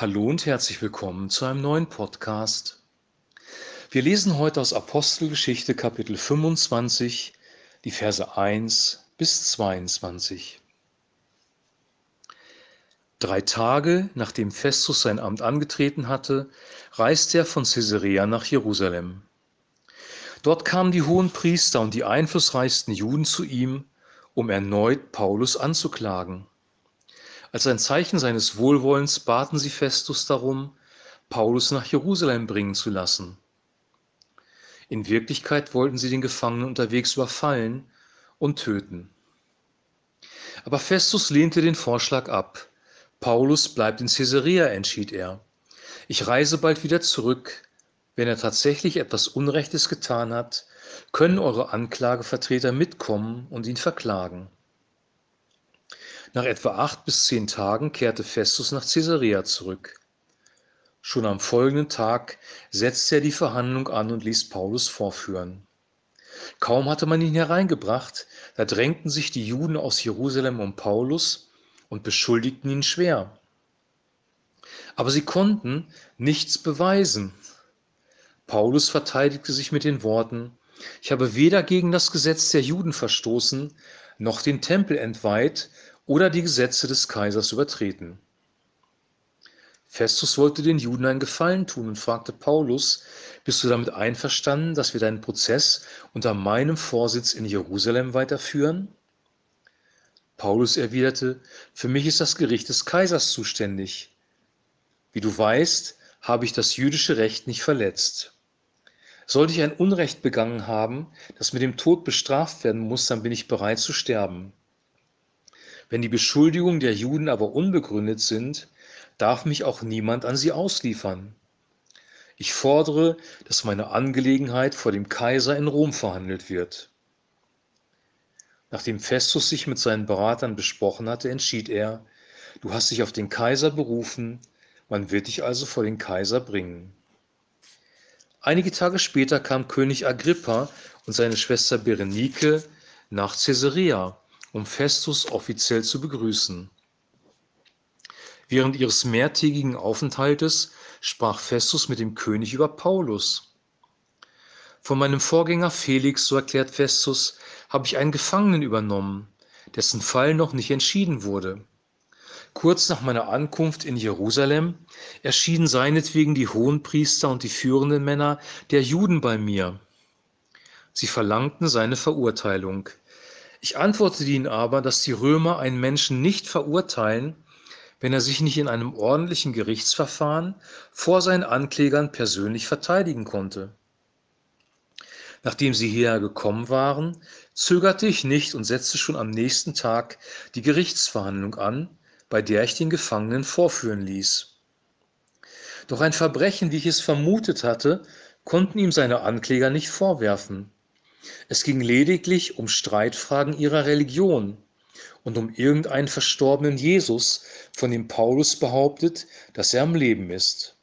Hallo und herzlich willkommen zu einem neuen Podcast. Wir lesen heute aus Apostelgeschichte Kapitel 25, die Verse 1 bis 22. Drei Tage nachdem Festus sein Amt angetreten hatte, reiste er von Caesarea nach Jerusalem. Dort kamen die hohen Priester und die einflussreichsten Juden zu ihm, um erneut Paulus anzuklagen. Als ein Zeichen seines Wohlwollens baten sie Festus darum, Paulus nach Jerusalem bringen zu lassen. In Wirklichkeit wollten sie den Gefangenen unterwegs überfallen und töten. Aber Festus lehnte den Vorschlag ab. Paulus bleibt in Caesarea, entschied er. Ich reise bald wieder zurück. Wenn er tatsächlich etwas Unrechtes getan hat, können eure Anklagevertreter mitkommen und ihn verklagen. Nach etwa acht bis zehn Tagen kehrte Festus nach Caesarea zurück. Schon am folgenden Tag setzte er die Verhandlung an und ließ Paulus vorführen. Kaum hatte man ihn hereingebracht, da drängten sich die Juden aus Jerusalem um Paulus und beschuldigten ihn schwer. Aber sie konnten nichts beweisen. Paulus verteidigte sich mit den Worten, ich habe weder gegen das Gesetz der Juden verstoßen, noch den Tempel entweiht oder die Gesetze des Kaisers übertreten. Festus wollte den Juden einen Gefallen tun und fragte Paulus, bist du damit einverstanden, dass wir deinen Prozess unter meinem Vorsitz in Jerusalem weiterführen? Paulus erwiderte, für mich ist das Gericht des Kaisers zuständig. Wie du weißt, habe ich das jüdische Recht nicht verletzt. Sollte ich ein Unrecht begangen haben, das mit dem Tod bestraft werden muss, dann bin ich bereit zu sterben. Wenn die Beschuldigungen der Juden aber unbegründet sind, darf mich auch niemand an sie ausliefern. Ich fordere, dass meine Angelegenheit vor dem Kaiser in Rom verhandelt wird. Nachdem Festus sich mit seinen Beratern besprochen hatte, entschied er, du hast dich auf den Kaiser berufen, man wird dich also vor den Kaiser bringen. Einige Tage später kam König Agrippa und seine Schwester Berenike nach Caesarea um Festus offiziell zu begrüßen. Während ihres mehrtägigen Aufenthaltes sprach Festus mit dem König über Paulus. Von meinem Vorgänger Felix, so erklärt Festus, habe ich einen Gefangenen übernommen, dessen Fall noch nicht entschieden wurde. Kurz nach meiner Ankunft in Jerusalem erschienen seinetwegen die Hohenpriester und die führenden Männer der Juden bei mir. Sie verlangten seine Verurteilung. Ich antwortete ihnen aber, dass die Römer einen Menschen nicht verurteilen, wenn er sich nicht in einem ordentlichen Gerichtsverfahren vor seinen Anklägern persönlich verteidigen konnte. Nachdem sie hierher gekommen waren, zögerte ich nicht und setzte schon am nächsten Tag die Gerichtsverhandlung an, bei der ich den Gefangenen vorführen ließ. Doch ein Verbrechen, wie ich es vermutet hatte, konnten ihm seine Ankläger nicht vorwerfen. Es ging lediglich um Streitfragen ihrer Religion und um irgendeinen verstorbenen Jesus, von dem Paulus behauptet, dass er am Leben ist.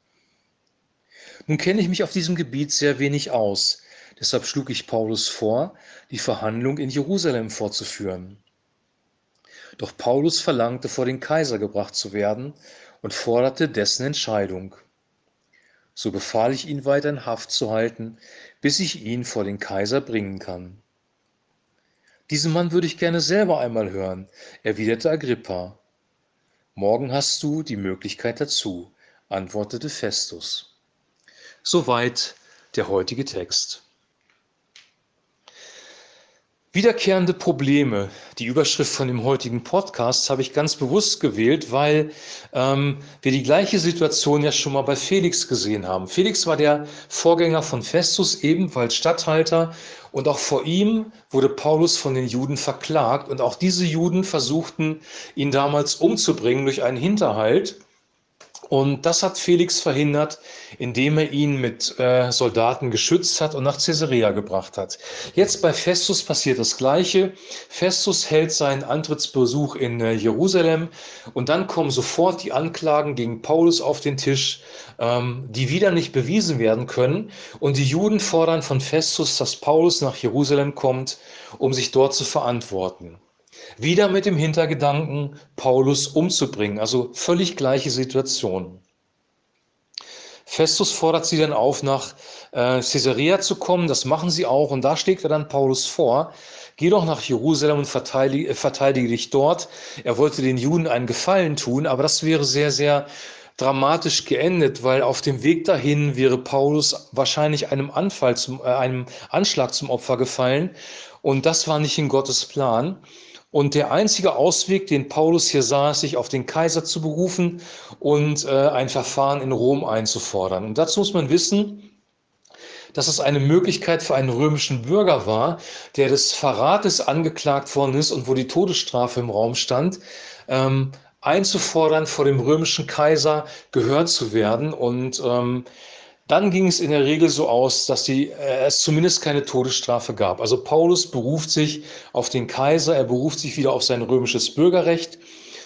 Nun kenne ich mich auf diesem Gebiet sehr wenig aus, deshalb schlug ich Paulus vor, die Verhandlung in Jerusalem fortzuführen. Doch Paulus verlangte, vor den Kaiser gebracht zu werden und forderte dessen Entscheidung. So befahl ich ihn weiter in Haft zu halten, bis ich ihn vor den Kaiser bringen kann. Diesen Mann würde ich gerne selber einmal hören, erwiderte Agrippa. Morgen hast du die Möglichkeit dazu, antwortete Festus. Soweit der heutige Text. Wiederkehrende Probleme. Die Überschrift von dem heutigen Podcast habe ich ganz bewusst gewählt, weil ähm, wir die gleiche Situation ja schon mal bei Felix gesehen haben. Felix war der Vorgänger von Festus, ebenfalls Statthalter. Und auch vor ihm wurde Paulus von den Juden verklagt. Und auch diese Juden versuchten, ihn damals umzubringen durch einen Hinterhalt. Und das hat Felix verhindert, indem er ihn mit äh, Soldaten geschützt hat und nach Caesarea gebracht hat. Jetzt bei Festus passiert das Gleiche. Festus hält seinen Antrittsbesuch in äh, Jerusalem und dann kommen sofort die Anklagen gegen Paulus auf den Tisch, ähm, die wieder nicht bewiesen werden können. Und die Juden fordern von Festus, dass Paulus nach Jerusalem kommt, um sich dort zu verantworten. Wieder mit dem Hintergedanken, Paulus umzubringen. Also völlig gleiche Situation. Festus fordert sie dann auf, nach äh, Caesarea zu kommen. Das machen sie auch. Und da schlägt er dann Paulus vor, geh doch nach Jerusalem und verteidige, verteidige dich dort. Er wollte den Juden einen Gefallen tun, aber das wäre sehr, sehr dramatisch geendet, weil auf dem Weg dahin wäre Paulus wahrscheinlich einem Anfall zum, äh, einem Anschlag zum Opfer gefallen. Und das war nicht in Gottes Plan. Und der einzige Ausweg, den Paulus hier sah, ist, sich auf den Kaiser zu berufen und äh, ein Verfahren in Rom einzufordern. Und dazu muss man wissen, dass es eine Möglichkeit für einen römischen Bürger war, der des Verrates angeklagt worden ist und wo die Todesstrafe im Raum stand, ähm, einzufordern, vor dem römischen Kaiser gehört zu werden. Und ähm, dann ging es in der Regel so aus, dass die, äh, es zumindest keine Todesstrafe gab. Also Paulus beruft sich auf den Kaiser, er beruft sich wieder auf sein römisches Bürgerrecht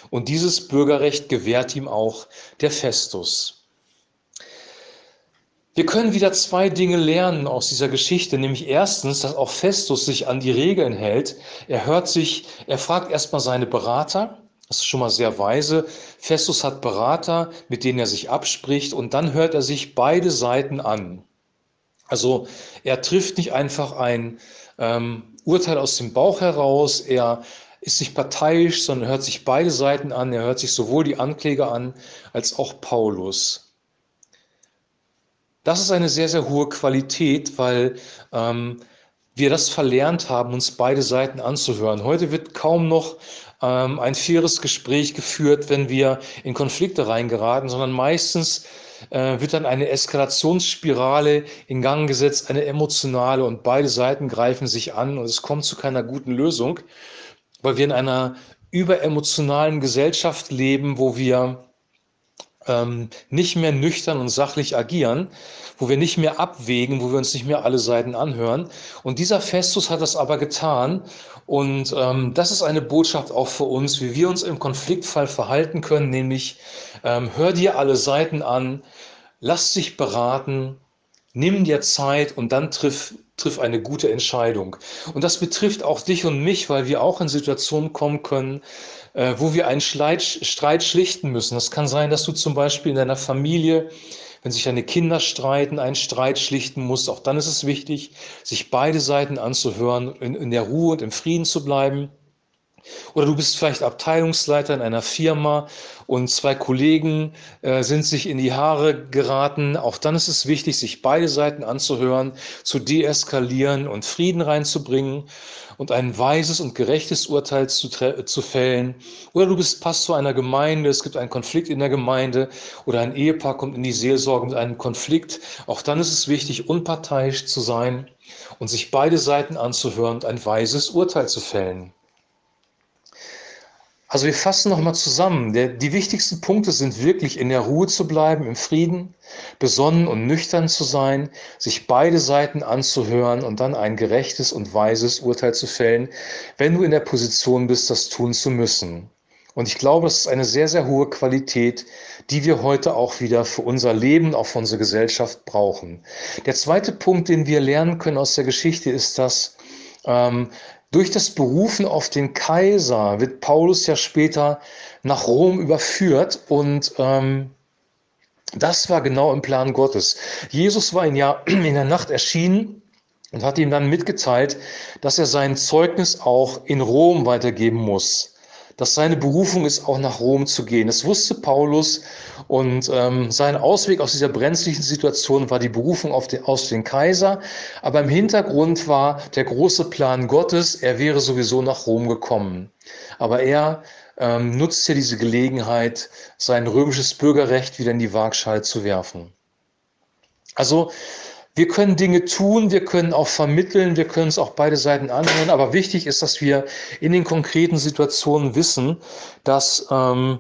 und dieses Bürgerrecht gewährt ihm auch der Festus. Wir können wieder zwei Dinge lernen aus dieser Geschichte, nämlich erstens, dass auch Festus sich an die Regeln hält. Er hört sich, er fragt erstmal seine Berater, das ist schon mal sehr weise. Festus hat Berater, mit denen er sich abspricht und dann hört er sich beide Seiten an. Also er trifft nicht einfach ein ähm, Urteil aus dem Bauch heraus, er ist nicht parteiisch, sondern hört sich beide Seiten an. Er hört sich sowohl die Ankläger an als auch Paulus. Das ist eine sehr, sehr hohe Qualität, weil ähm, wir das verlernt haben, uns beide Seiten anzuhören. Heute wird kaum noch ähm, ein faires Gespräch geführt, wenn wir in Konflikte reingeraten, sondern meistens äh, wird dann eine Eskalationsspirale in Gang gesetzt, eine emotionale und beide Seiten greifen sich an und es kommt zu keiner guten Lösung, weil wir in einer überemotionalen Gesellschaft leben, wo wir ähm, nicht mehr nüchtern und sachlich agieren, wo wir nicht mehr abwägen, wo wir uns nicht mehr alle Seiten anhören. Und dieser Festus hat das aber getan. Und ähm, das ist eine Botschaft auch für uns, wie wir uns im Konfliktfall verhalten können, nämlich ähm, hör dir alle Seiten an, lass dich beraten, nimm dir Zeit und dann triff, triff eine gute Entscheidung. Und das betrifft auch dich und mich, weil wir auch in Situationen kommen können, äh, wo wir einen Streit, schlichten müssen. Das kann sein, dass du zum Beispiel in deiner Familie, wenn sich deine Kinder streiten, einen Streit schlichten musst. Auch dann ist es wichtig, sich beide Seiten anzuhören, in, in der Ruhe und im Frieden zu bleiben. Oder du bist vielleicht Abteilungsleiter in einer Firma und zwei Kollegen äh, sind sich in die Haare geraten. Auch dann ist es wichtig, sich beide Seiten anzuhören, zu deeskalieren und Frieden reinzubringen und ein weises und gerechtes Urteil zu, zu fällen. Oder du bist Pastor einer Gemeinde, es gibt einen Konflikt in der Gemeinde oder ein Ehepaar kommt in die Seelsorge mit einem Konflikt. Auch dann ist es wichtig, unparteiisch zu sein und sich beide Seiten anzuhören und ein weises Urteil zu fällen. Also wir fassen nochmal zusammen. Der, die wichtigsten Punkte sind wirklich in der Ruhe zu bleiben, im Frieden, besonnen und nüchtern zu sein, sich beide Seiten anzuhören und dann ein gerechtes und weises Urteil zu fällen, wenn du in der Position bist, das tun zu müssen. Und ich glaube, das ist eine sehr, sehr hohe Qualität, die wir heute auch wieder für unser Leben, auch für unsere Gesellschaft brauchen. Der zweite Punkt, den wir lernen können aus der Geschichte, ist, dass ähm, durch das Berufen auf den Kaiser wird Paulus ja später nach Rom überführt und ähm, das war genau im Plan Gottes. Jesus war ihn ja in der Nacht erschienen und hat ihm dann mitgeteilt, dass er sein Zeugnis auch in Rom weitergeben muss dass seine Berufung ist, auch nach Rom zu gehen. Das wusste Paulus und ähm, sein Ausweg aus dieser brenzlichen Situation war die Berufung auf den, aus den Kaiser. Aber im Hintergrund war der große Plan Gottes, er wäre sowieso nach Rom gekommen. Aber er ähm, nutzt ja diese Gelegenheit, sein römisches Bürgerrecht wieder in die Waagschale zu werfen. Also wir können Dinge tun, wir können auch vermitteln, wir können es auch beide Seiten anhören, aber wichtig ist, dass wir in den konkreten Situationen wissen, dass ähm,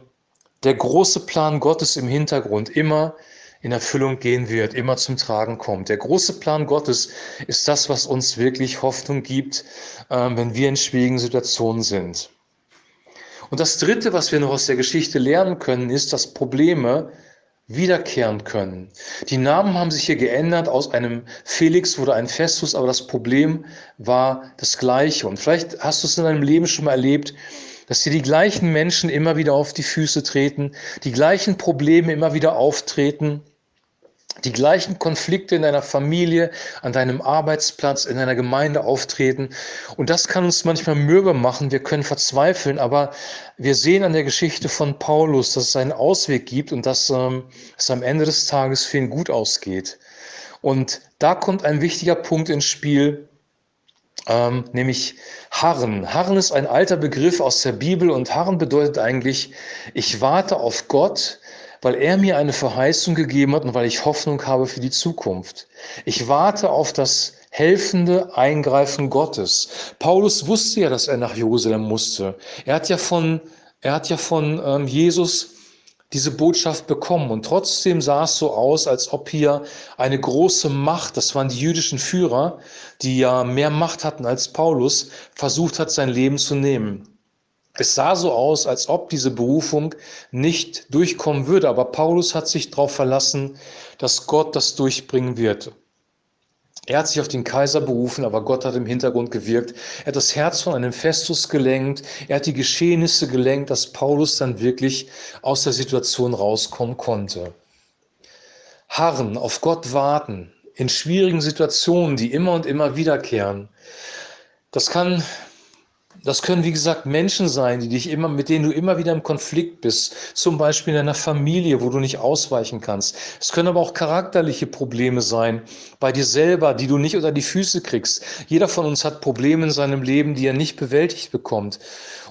der große Plan Gottes im Hintergrund immer in Erfüllung gehen wird, immer zum Tragen kommt. Der große Plan Gottes ist das, was uns wirklich Hoffnung gibt, ähm, wenn wir in schwierigen Situationen sind. Und das Dritte, was wir noch aus der Geschichte lernen können, ist, dass Probleme wiederkehren können. Die Namen haben sich hier geändert. Aus einem Felix wurde ein Festus, aber das Problem war das gleiche. Und vielleicht hast du es in deinem Leben schon mal erlebt, dass dir die gleichen Menschen immer wieder auf die Füße treten, die gleichen Probleme immer wieder auftreten. Die gleichen Konflikte in deiner Familie, an deinem Arbeitsplatz, in deiner Gemeinde auftreten. Und das kann uns manchmal mürbe machen. Wir können verzweifeln, aber wir sehen an der Geschichte von Paulus, dass es einen Ausweg gibt und dass ähm, es am Ende des Tages für ihn gut ausgeht. Und da kommt ein wichtiger Punkt ins Spiel, ähm, nämlich Harren. Harren ist ein alter Begriff aus der Bibel und Harren bedeutet eigentlich, ich warte auf Gott, weil er mir eine Verheißung gegeben hat und weil ich Hoffnung habe für die Zukunft. Ich warte auf das helfende Eingreifen Gottes. Paulus wusste ja, dass er nach Jerusalem musste. Er hat ja von, er hat ja von ähm, Jesus diese Botschaft bekommen. Und trotzdem sah es so aus, als ob hier eine große Macht, das waren die jüdischen Führer, die ja mehr Macht hatten als Paulus, versucht hat, sein Leben zu nehmen. Es sah so aus, als ob diese Berufung nicht durchkommen würde, aber Paulus hat sich darauf verlassen, dass Gott das durchbringen wird. Er hat sich auf den Kaiser berufen, aber Gott hat im Hintergrund gewirkt. Er hat das Herz von einem Festus gelenkt. Er hat die Geschehnisse gelenkt, dass Paulus dann wirklich aus der Situation rauskommen konnte. Harren, auf Gott warten, in schwierigen Situationen, die immer und immer wiederkehren. Das kann das können, wie gesagt, Menschen sein, die dich immer, mit denen du immer wieder im Konflikt bist. Zum Beispiel in deiner Familie, wo du nicht ausweichen kannst. Es können aber auch charakterliche Probleme sein, bei dir selber, die du nicht unter die Füße kriegst. Jeder von uns hat Probleme in seinem Leben, die er nicht bewältigt bekommt.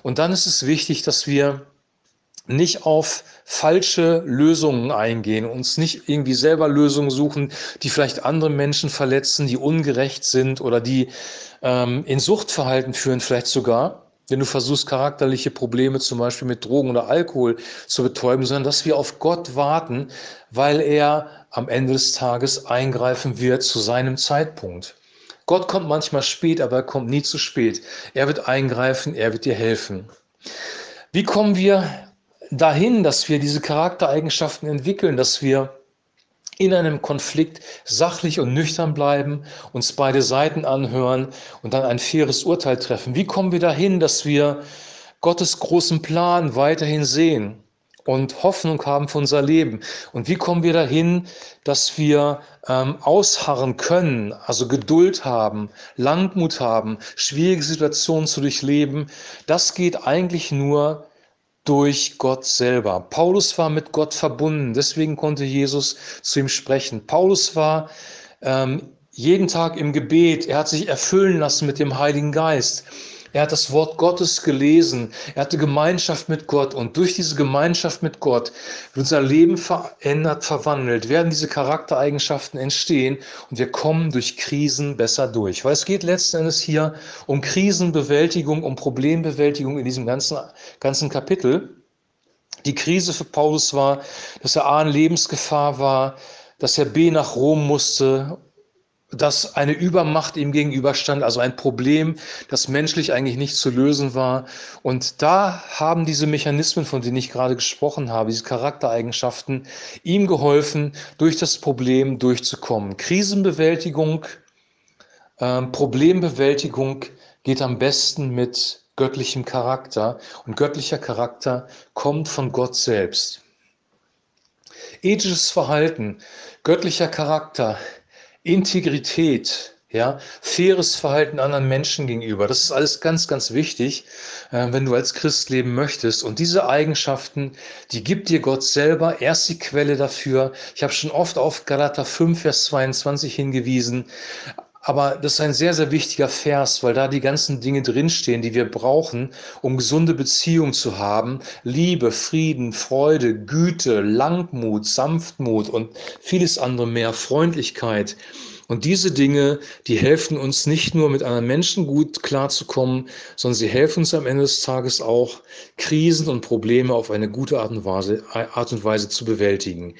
Und dann ist es wichtig, dass wir nicht auf falsche Lösungen eingehen, uns nicht irgendwie selber Lösungen suchen, die vielleicht andere Menschen verletzen, die ungerecht sind oder die ähm, in Suchtverhalten führen, vielleicht sogar, wenn du versuchst, charakterliche Probleme zum Beispiel mit Drogen oder Alkohol zu betäuben, sondern dass wir auf Gott warten, weil er am Ende des Tages eingreifen wird zu seinem Zeitpunkt. Gott kommt manchmal spät, aber er kommt nie zu spät. Er wird eingreifen, er wird dir helfen. Wie kommen wir dahin, dass wir diese Charaktereigenschaften entwickeln, dass wir in einem Konflikt sachlich und nüchtern bleiben, uns beide Seiten anhören und dann ein faires Urteil treffen. Wie kommen wir dahin, dass wir Gottes großen Plan weiterhin sehen und Hoffnung haben für unser Leben? Und wie kommen wir dahin, dass wir ähm, ausharren können, also Geduld haben, Langmut haben, schwierige Situationen zu durchleben? Das geht eigentlich nur durch Gott selber. Paulus war mit Gott verbunden, deswegen konnte Jesus zu ihm sprechen. Paulus war ähm, jeden Tag im Gebet, er hat sich erfüllen lassen mit dem Heiligen Geist. Er hat das Wort Gottes gelesen. Er hatte Gemeinschaft mit Gott. Und durch diese Gemeinschaft mit Gott wird unser Leben verändert, verwandelt, werden diese Charaktereigenschaften entstehen und wir kommen durch Krisen besser durch. Weil es geht letzten Endes hier um Krisenbewältigung, um Problembewältigung in diesem ganzen, ganzen Kapitel. Die Krise für Paulus war, dass er A in Lebensgefahr war, dass er B nach Rom musste dass eine Übermacht ihm gegenüberstand, also ein Problem, das menschlich eigentlich nicht zu lösen war. Und da haben diese Mechanismen, von denen ich gerade gesprochen habe, diese Charaktereigenschaften, ihm geholfen, durch das Problem durchzukommen. Krisenbewältigung, äh, Problembewältigung geht am besten mit göttlichem Charakter. Und göttlicher Charakter kommt von Gott selbst. Ethisches Verhalten, göttlicher Charakter, Integrität, ja, faires Verhalten anderen Menschen gegenüber. Das ist alles ganz, ganz wichtig, äh, wenn du als Christ leben möchtest. Und diese Eigenschaften, die gibt dir Gott selber. Er ist die Quelle dafür. Ich habe schon oft auf Galater 5, Vers 22 hingewiesen. Aber das ist ein sehr, sehr wichtiger Vers, weil da die ganzen Dinge drinstehen, die wir brauchen, um gesunde Beziehungen zu haben. Liebe, Frieden, Freude, Güte, Langmut, Sanftmut und vieles andere mehr, Freundlichkeit. Und diese Dinge, die helfen uns nicht nur mit anderen Menschen gut klarzukommen, sondern sie helfen uns am Ende des Tages auch, Krisen und Probleme auf eine gute Art und Weise, Art und Weise zu bewältigen.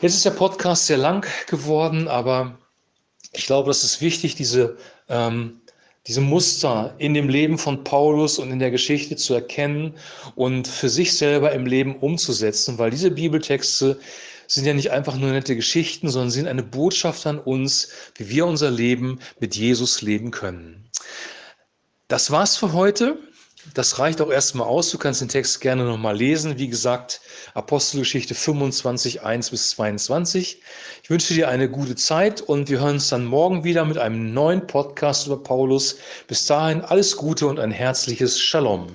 Jetzt ist der Podcast sehr lang geworden, aber ich glaube, es ist wichtig, diese, ähm, diese Muster in dem Leben von Paulus und in der Geschichte zu erkennen und für sich selber im Leben umzusetzen, weil diese Bibeltexte sind ja nicht einfach nur nette Geschichten, sondern sind eine Botschaft an uns, wie wir unser Leben mit Jesus leben können. Das war's für heute. Das reicht auch erstmal aus. Du kannst den Text gerne nochmal lesen. Wie gesagt, Apostelgeschichte 25, 1 bis 22. Ich wünsche dir eine gute Zeit und wir hören uns dann morgen wieder mit einem neuen Podcast über Paulus. Bis dahin alles Gute und ein herzliches Shalom.